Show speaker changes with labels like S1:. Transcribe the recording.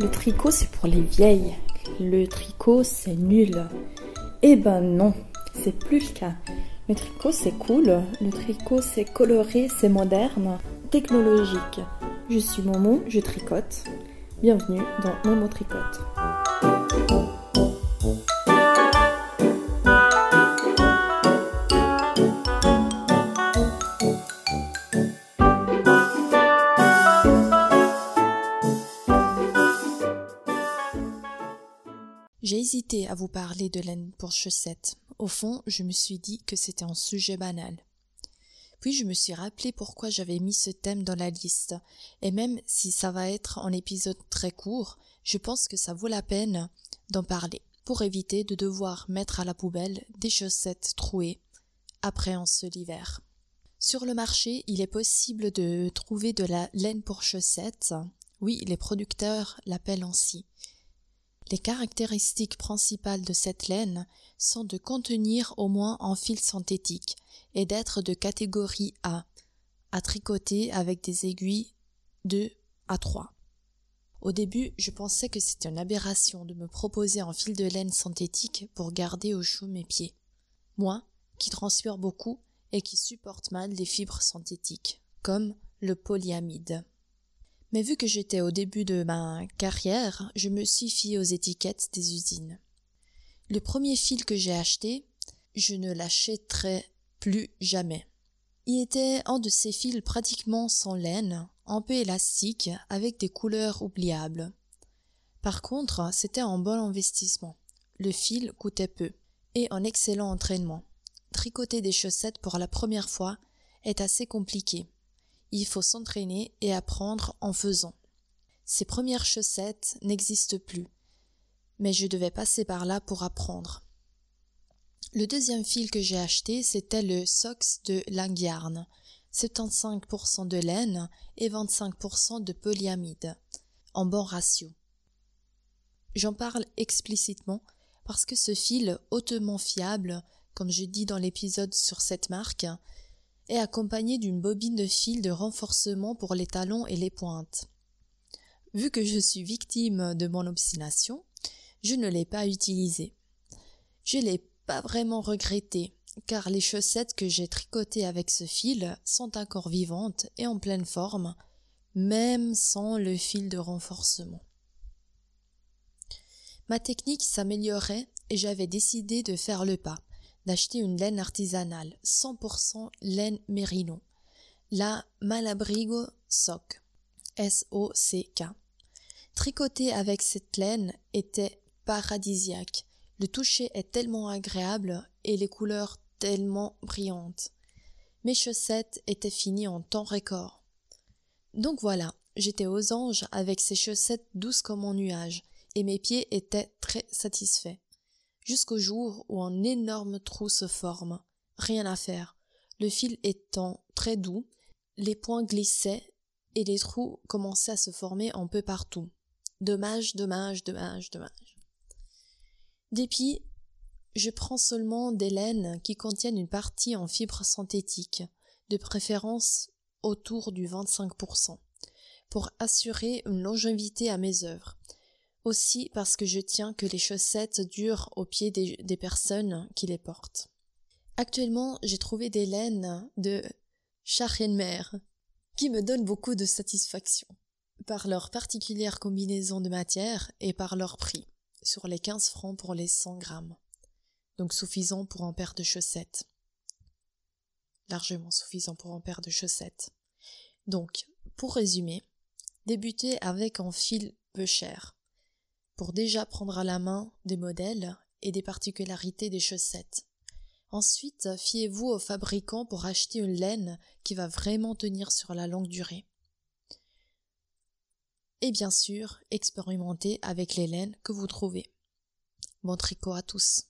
S1: Le tricot, c'est pour les vieilles. Le tricot, c'est nul. Eh ben non, c'est plus le cas. Le tricot, c'est cool. Le tricot, c'est coloré, c'est moderne, technologique. Je suis Momo, je tricote. Bienvenue dans Momo Tricote.
S2: J'ai hésité à vous parler de laine pour chaussettes. Au fond, je me suis dit que c'était un sujet banal. Puis je me suis rappelé pourquoi j'avais mis ce thème dans la liste, et même si ça va être un épisode très court, je pense que ça vaut la peine d'en parler, pour éviter de devoir mettre à la poubelle des chaussettes trouées après un seul hiver. Sur le marché, il est possible de trouver de la laine pour chaussettes. Oui, les producteurs l'appellent ainsi. Les caractéristiques principales de cette laine sont de contenir au moins un fil synthétique et d'être de catégorie A, à tricoter avec des aiguilles 2 à 3. Au début, je pensais que c'était une aberration de me proposer un fil de laine synthétique pour garder au chaud mes pieds. Moi, qui transpire beaucoup et qui supporte mal les fibres synthétiques, comme le polyamide. Mais vu que j'étais au début de ma carrière, je me suis fié aux étiquettes des usines. Le premier fil que j'ai acheté, je ne l'achèterai plus jamais. Il était un de ces fils pratiquement sans laine, un peu élastique, avec des couleurs oubliables. Par contre, c'était un bon investissement. Le fil coûtait peu, et un excellent entraînement. Tricoter des chaussettes pour la première fois est assez compliqué il faut s'entraîner et apprendre en faisant. Ces premières chaussettes n'existent plus, mais je devais passer par là pour apprendre. Le deuxième fil que j'ai acheté, c'était le Sox de Langyarn, 75% de laine et 25% de polyamide, en bon ratio. J'en parle explicitement parce que ce fil hautement fiable, comme je dis dans l'épisode sur cette marque, est accompagné d'une bobine de fil de renforcement pour les talons et les pointes. Vu que je suis victime de mon obstination, je ne l'ai pas utilisé. Je l'ai pas vraiment regretté, car les chaussettes que j'ai tricotées avec ce fil sont encore vivantes et en pleine forme, même sans le fil de renforcement. Ma technique s'améliorait et j'avais décidé de faire le pas une laine artisanale, 100% laine mérino, la Malabrigo Soc, S-O-C-K. Tricoter avec cette laine était paradisiaque. Le toucher est tellement agréable et les couleurs tellement brillantes. Mes chaussettes étaient finies en temps record. Donc voilà, j'étais aux anges avec ces chaussettes douces comme un nuage, et mes pieds étaient très satisfaits jusqu'au jour où un énorme trou se forme. Rien à faire. Le fil étant très doux, les points glissaient et les trous commençaient à se former un peu partout. Dommage, dommage, dommage, dommage. Dépit, je prends seulement des laines qui contiennent une partie en fibres synthétiques, de préférence autour du 25%, pour assurer une longévité à mes œuvres. Aussi parce que je tiens que les chaussettes durent aux pieds des, personnes qui les portent. Actuellement, j'ai trouvé des laines de Schachenmer qui me donnent beaucoup de satisfaction par leur particulière combinaison de matière et par leur prix, sur les 15 francs pour les 100 grammes. Donc suffisant pour un paire de chaussettes. Largement suffisant pour un paire de chaussettes. Donc, pour résumer, débutez avec un fil peu cher pour déjà prendre à la main des modèles et des particularités des chaussettes. Ensuite, fiez-vous au fabricant pour acheter une laine qui va vraiment tenir sur la longue durée. Et bien sûr, expérimentez avec les laines que vous trouvez. Bon tricot à tous.